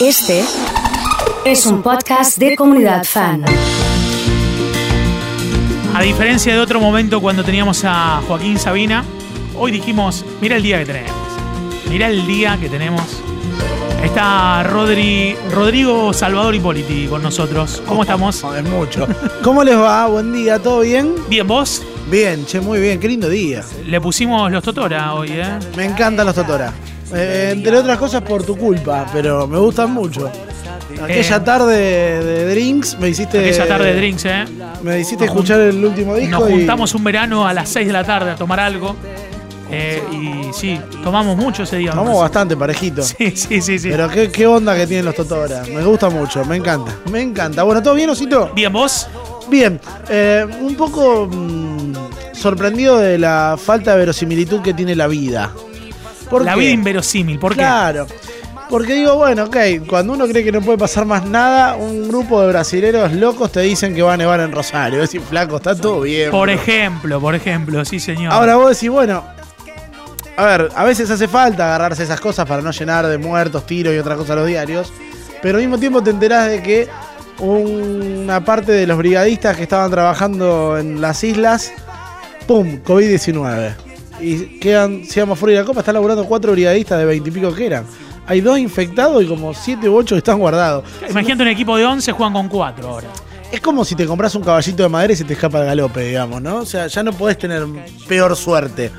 Este es un podcast de comunidad fan. A diferencia de otro momento cuando teníamos a Joaquín Sabina, hoy dijimos, mira el día que tenemos. Mira el día que tenemos. Está Rodri, Rodrigo Salvador Hipóliti con nosotros. ¿Cómo estamos? Es mucho. ¿Cómo les va? Buen día, ¿todo bien? Bien, ¿vos? Bien, che, muy bien, qué lindo día. Le pusimos los Totora hoy, ¿eh? Me encantan los Totora. Eh, entre otras cosas por tu culpa, pero me gustan mucho. Aquella Eh. tarde de drinks me hiciste. Aquella tarde de drinks, ¿eh? Me hiciste Nos escuchar el último disco. Nos y- juntamos un verano a las 6 de la tarde a tomar algo. Eh, y sí, tomamos mucho ese día. Vamos bastante parejito. Sí, sí, sí, sí. Pero qué, qué onda que tienen los Totora. Me gusta mucho, me encanta. Me encanta. Bueno, ¿todo bien, Osito? Bien, ¿vos? Bien. eh, un poco mm, sorprendido de la falta de verosimilitud que tiene la vida. ¿Por La qué? vida inverosímil. ¿Por qué? Claro. Porque digo, bueno, ok, cuando uno cree que no puede pasar más nada, un grupo de brasileros locos te dicen que va a nevar en Rosario. Es decir, flaco, está todo bien. Por bro. ejemplo, por ejemplo, sí, señor. Ahora vos decís, bueno, a ver, a veces hace falta agarrarse esas cosas para no llenar de muertos, tiros y otras cosas los diarios. Pero al mismo tiempo te enterás de que una parte de los brigadistas que estaban trabajando en las islas, ¡pum! COVID-19. Y quedan, si vamos fuera de la copa, están laburando cuatro brigadistas de veintipico que eran. Hay dos infectados y como siete u ocho están guardados. Imagínate un equipo de 11 juegan con 4 ahora. Es como si te compras un caballito de madera y se te escapa el galope, digamos, ¿no? O sea, ya no podés tener peor suerte.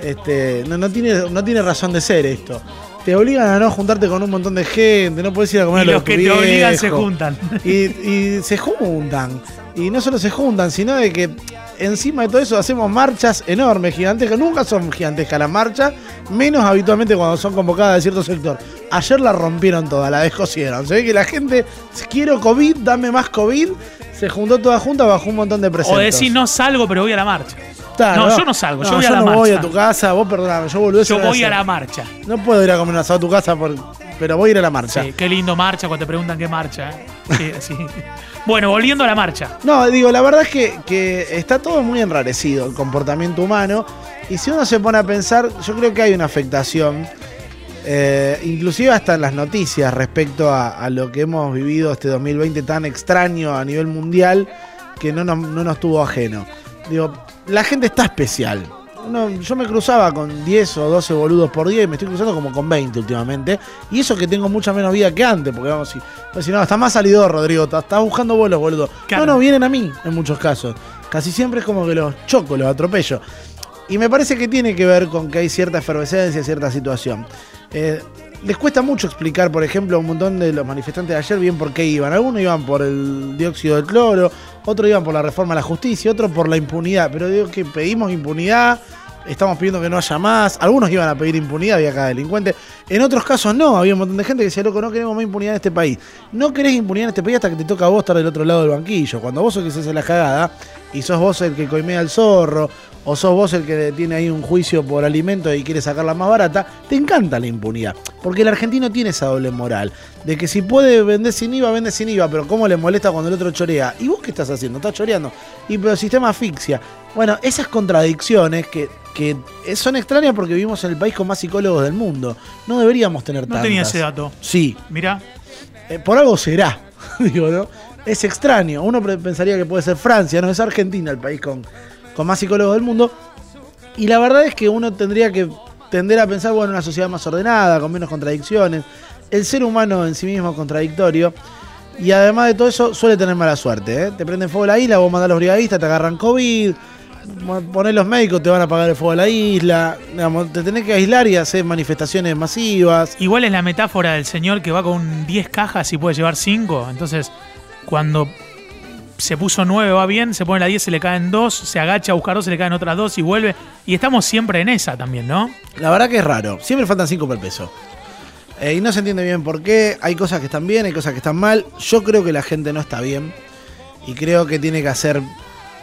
Este, no, no tiene, no tiene razón de ser esto. Te obligan a no juntarte con un montón de gente, no podés ir a comer Y los de que te obligan se juntan. Y, y se juntan. Y no solo se juntan, sino de que encima de todo eso hacemos marchas enormes, gigantescas. Nunca son gigantescas las marchas, menos habitualmente cuando son convocadas de cierto sector. Ayer la rompieron toda, la descosieron. Se ve que la gente, quiero COVID, dame más COVID. Se juntó toda junta bajo un montón de O presentos. decir, no salgo, pero voy a la marcha. No, yo no salgo, yo voy a la no marcha. voy a tu casa, vos perdóname, yo volví Yo voy a la marcha. No puedo ir a comer un asado a tu casa, por- pero voy a ir a la marcha. Sí, qué lindo marcha cuando te preguntan qué marcha. ¿eh? Sí, sí. Bueno, volviendo a la marcha. No, digo, la verdad es que, que está todo muy enrarecido el comportamiento humano. Y si uno se pone a pensar, yo creo que hay una afectación, eh, inclusive hasta en las noticias respecto a, lo que hemos vivido este 2020 tan extraño a nivel mundial, que no nos, no nos tuvo ajeno. Digo, la gente está especial. Yo me cruzaba con 10 o 12 boludos por día y me estoy cruzando como con 20 últimamente. Y eso que tengo mucha menos vida que antes, porque vamos, si, pues, si no, está más salido Rodrigo, está- buscando vuelos, boludo. Claro. No, no, vienen a mí en muchos casos. Casi siempre es como que los choco, los atropello. Y me parece que tiene que ver con que hay cierta efervescencia, cierta situación. Eh, les cuesta mucho explicar, por ejemplo, a un montón de los manifestantes de ayer bien por qué iban. Algunos iban por el dióxido de cloro, otros iban por la reforma a la justicia, otros por la impunidad. Pero digo que pedimos impunidad, estamos pidiendo que no haya más. Algunos iban a pedir impunidad, había cada delincuente. En otros casos no, había un montón de gente que decía, loco, no queremos más impunidad en este país. No querés impunidad en este país hasta que te toca a vos estar del otro lado del banquillo. Cuando vos sos el la cagada y sos vos el que coimea al zorro, o sos vos el que tiene ahí un juicio por alimento y quiere sacarla más barata, te encanta la impunidad. Porque el argentino tiene esa doble moral. De que si puede vender sin IVA, vende sin IVA, pero cómo le molesta cuando el otro chorea. ¿Y vos qué estás haciendo? Estás choreando. Y pero el sistema asfixia. Bueno, esas contradicciones que, que son extrañas porque vivimos en el país con más psicólogos del mundo. No deberíamos tener No tantas. tenía ese dato. Sí, Mirá. eh, por algo será, digo, ¿no? Es extraño. Uno pensaría que puede ser Francia, no es Argentina el país con, con más psicólogos del mundo. Y la verdad es que uno tendría que tender a pensar, bueno, una sociedad más ordenada, con menos contradicciones. El ser humano en sí mismo es contradictorio. Y además de todo eso, suele tener mala suerte. ¿eh? Te prenden fuego la isla, vos mandás a los brigadistas, te agarran COVID, ponés los médicos, te van a apagar el fuego a la isla. Digamos, te tenés que aislar y hacer manifestaciones masivas. Igual es la metáfora del señor que va con 10 cajas y puede llevar 5. Entonces, cuando se puso 9 va bien, se pone la 10, se le caen 2, se agacha a buscar 2, se le caen otras 2 y vuelve. Y estamos siempre en esa también, ¿no? La verdad que es raro. Siempre faltan 5 por el peso. Eh, y no se entiende bien por qué. Hay cosas que están bien, hay cosas que están mal. Yo creo que la gente no está bien. Y creo que tiene que hacer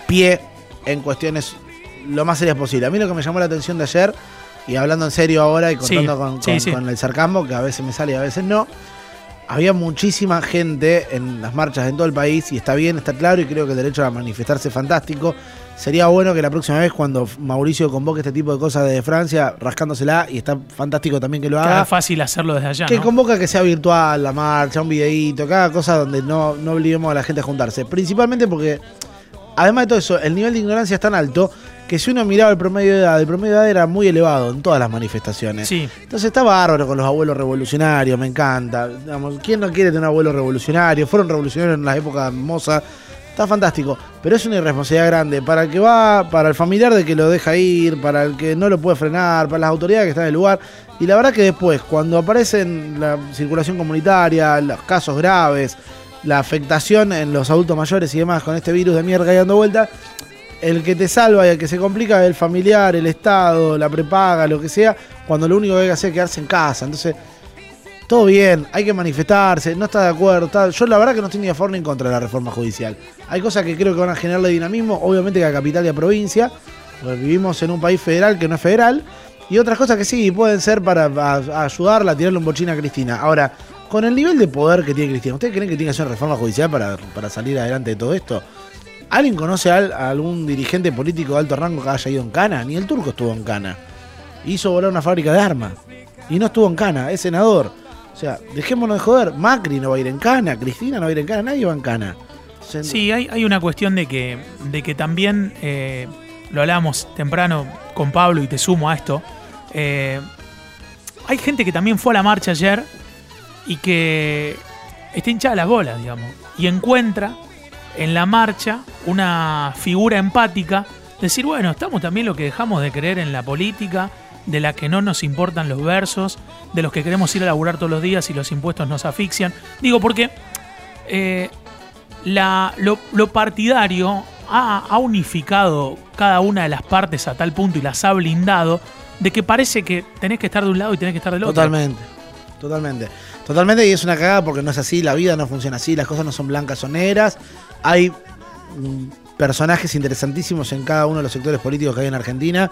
pie en cuestiones lo más serias posible. A mí lo que me llamó la atención de ayer, y hablando en serio ahora y Sí, contando con, sí, con- sí. con el sarcasmo, que a veces me sale y a veces no, había muchísima gente en las marchas en todo el país, y está bien, está claro, y creo que el derecho a manifestarse es fantástico. sería bueno que la próxima vez cuando Mauricio convoque este tipo de cosas desde Francia, rascándosela, y está fantástico también que lo haga. Cada fácil hacerlo desde allá. Que ¿no? convoca que sea virtual, la marcha, un videíto, cada cosa donde no, no obliguemos a la gente a juntarse. Principalmente porque, además de todo eso, el nivel de ignorancia es tan alto que si uno miraba el promedio de edad, el promedio de edad era muy elevado en todas las manifestaciones. Sí. Entonces está bárbaro con los abuelos revolucionarios, me encanta. Digamos, ¿Quién no quiere tener un abuelo revolucionario? Fueron revolucionarios en las épocas Moza. Está fantástico, pero es una irresponsabilidad grande para el que va, para el familiar de que lo deja ir, para el que no lo puede frenar, para las autoridades que están en el lugar. Y la verdad que después, cuando aparecen la circulación comunitaria, los casos graves, la afectación en los adultos mayores y demás con este virus de mierda hay dando vuelta, el que te salva y el que se complica es el familiar, el Estado, la prepaga, lo que sea, cuando lo único que hay que hacer es quedarse en casa. Entonces, todo bien, hay que manifestarse, no está de acuerdo. Yo la verdad que no estoy ni a favor ni en contra de la reforma judicial. Hay cosas que creo que van a generarle dinamismo, obviamente que a capital y a provincia, porque vivimos en un país federal que no es federal, y otras cosas que sí pueden ser para a- a ayudarla a tirarle un bochín a Cristina. Ahora, con el nivel de poder que tiene Cristina, ¿ustedes creen que tiene que hacer una reforma judicial para, para salir adelante de todo esto? ¿Alguien conoce a, al- a algún dirigente político de alto rango que haya ido en Cana? Ni el turco estuvo en Cana. Hizo volar una fábrica de armas. Y no estuvo en Cana, es senador. O sea, dejémonos de joder. Macri no va a ir en Cana, Cristina no va a ir en Cana, nadie va en Cana. Sí, hay, hay una cuestión de que, de que también, eh, lo hablábamos temprano con Pablo y te sumo a esto, eh, hay gente que también fue a la marcha ayer y que está hinchada las bolas, digamos, y encuentra en la marcha una figura empática, decir, bueno, estamos también lo que dejamos de creer en la política, de la que no nos importan los versos, de los que queremos ir a laburar todos los días y los impuestos nos asfixian. Digo, porque eh, la, lo, partidario ha unificado cada una de las partes a tal punto y las ha blindado de que parece que tenés que estar de un lado y tenés que estar del otro. Totalmente, totalmente. Totalmente, y es una cagada porque no es así, la vida no funciona así, las cosas no son blancas o negras. Hay mm, personajes interesantísimos en cada uno de los sectores políticos que hay en Argentina.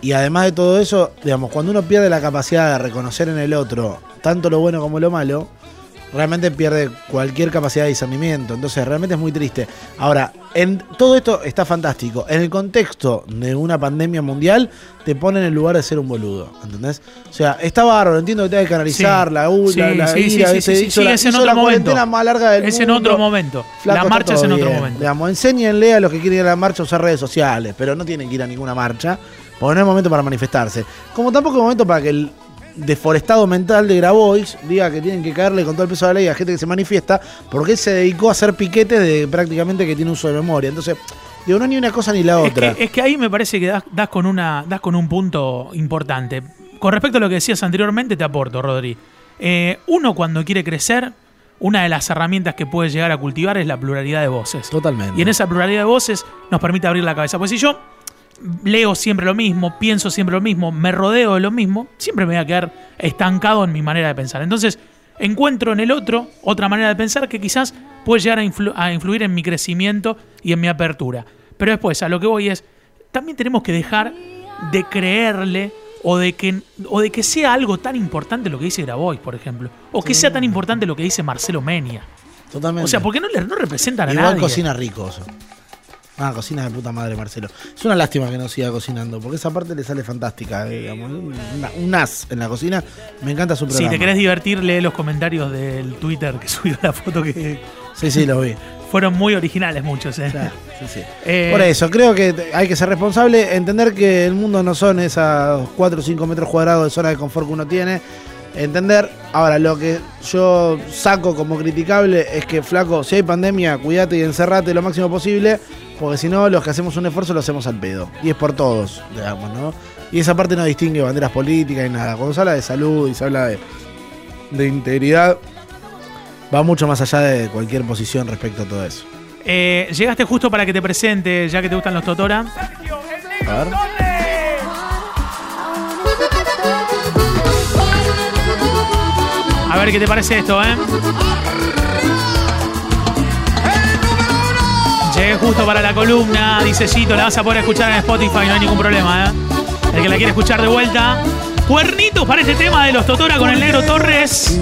Y además de todo eso, digamos, cuando uno pierde la capacidad de reconocer en el otro tanto lo bueno como lo malo, realmente pierde cualquier capacidad de discernimiento. Entonces, realmente es muy triste. Ahora, en todo esto está fantástico. En el contexto de una pandemia mundial, te pone en el lugar de ser un boludo. ¿Entendés? O sea, está bárbaro. Entiendo que te hay que canalizar Sí. la, u- Sí, la, la sí, ira, sí, es en hizo otro la momento. cuarentena más larga del Es en otro momento. Flaco, la marcha es en otro momento. Digamos, enséñenle a los que quieren ir a la marcha a usar redes sociales, pero no tienen que ir a ninguna marcha, porque no es momento para manifestarse. Como tampoco es momento para que el deforestado mental de Grabois diga que tienen que caerle con todo el peso de la ley a gente que se manifiesta, porque él se dedicó a hacer piquetes de prácticamente que tiene uso de memoria. Entonces, digo, no ni una cosa ni la Es otra. que, es que ahí me parece que das, das con una, das con un punto importante. Con respecto a lo que decías anteriormente, te aporto, Rodri. Eh, uno cuando quiere crecer, una de las herramientas que puede llegar a cultivar es la pluralidad de voces. Totalmente. Y en esa pluralidad de voces nos permite abrir la cabeza. Pues si yo leo siempre lo mismo, pienso siempre lo mismo, me rodeo de lo mismo, siempre me voy a quedar estancado en mi manera de pensar. Entonces, encuentro en el otro otra manera de pensar que quizás puede llegar a, influ- a influir en mi crecimiento y en mi apertura. Pero después, a lo que voy es, también tenemos que dejar de creerle o de que, o de que sea algo tan importante lo que dice Grabois, por ejemplo. O que sea tan importante lo que dice Marcelo Menia. Totalmente. O sea, porque no, le, no representan a Igual nadie. cocina rico. eso. Ah, cocina de puta madre, Marcelo. Es una lástima que no siga cocinando, porque esa parte le sale fantástica, digamos. Una- un as en la cocina. Me encanta su Si programa. te querés divertir, lee los comentarios del Twitter que subió la foto que Sí, sí, lo vi. fueron muy originales muchos. ¿eh? Claro, sí, sí. Eh, Por eso, creo que hay que ser responsable, entender que el mundo no son esos 4 o 5 metros cuadrados de zona de confort que uno tiene. Entender, ahora lo que yo saco como criticable es que, flaco, si hay pandemia, cuídate y encerrate lo máximo posible, porque si no, los que hacemos un esfuerzo lo hacemos al pedo. Y es por todos, digamos, ¿no? Y esa parte no distingue banderas políticas y nada. Cuando se habla de salud y se habla de, de integridad, va mucho más allá de cualquier posición respecto a todo eso. eh, llegaste justo para que te presente, ya que te gustan los Totora. A ver. Ver qué te parece esto, ¿eh? Llegué justo para la columna, dice Gito, la vas a poder escuchar en Spotify, no hay ningún problema, ¿eh? El que la quiere escuchar de vuelta. Cuernitos para este tema de los Totora con el negro Torres.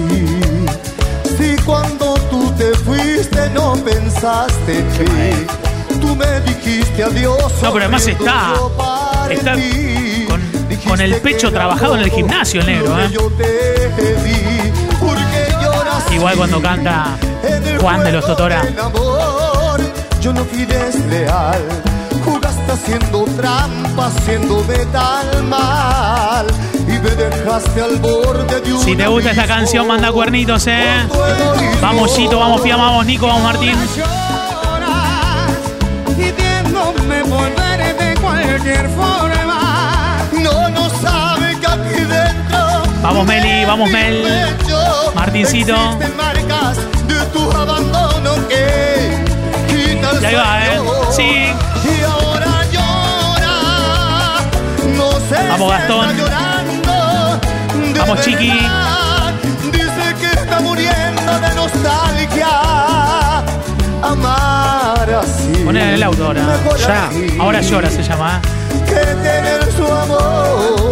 Si cuando tú te fuiste no pensaste en mí, Tú me dijiste adiós. No, pero además está- está ti. con- con el pecho trabajado en el gimnasio, el negro, ¿eh? Igual cuando canta Juan de los Totora. Amor, yo no fui desleal. Jugaste haciendo trampa, haciéndome tan mal. Y me dejaste al borde de un Si te gusta esta canción, manda cuernitos, eh. Vamos, Chito, vamos, Pia, vamos, Nico, vamos, Martín. pidiéndome volver de cualquier forma. Vamos, Meli, vamos, Mel. Martincito. existen marcas de tu abandono que quita el Y ahí va, ¿eh? Sí. Y ahora llora. No sé Vamos, Gastón. llorando de Vamos, Chiqui. verdad. Dice que está muriendo de nostalgia. Amar así. Poné en el auto ahora. Ya. Ahora llora, se llama. ¿eh? Que tener su amor.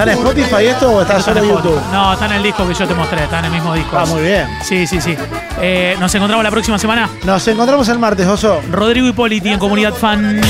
¿Está en Spotify esto o está solo en YouTube? No, está en el disco que yo te mostré, está en el mismo disco. Ah, muy bien. Sí, sí, sí. Eh, nos encontramos la próxima semana. Nos encontramos el martes, Oso. Rodrigo Hipóliti en Comunidad Fan.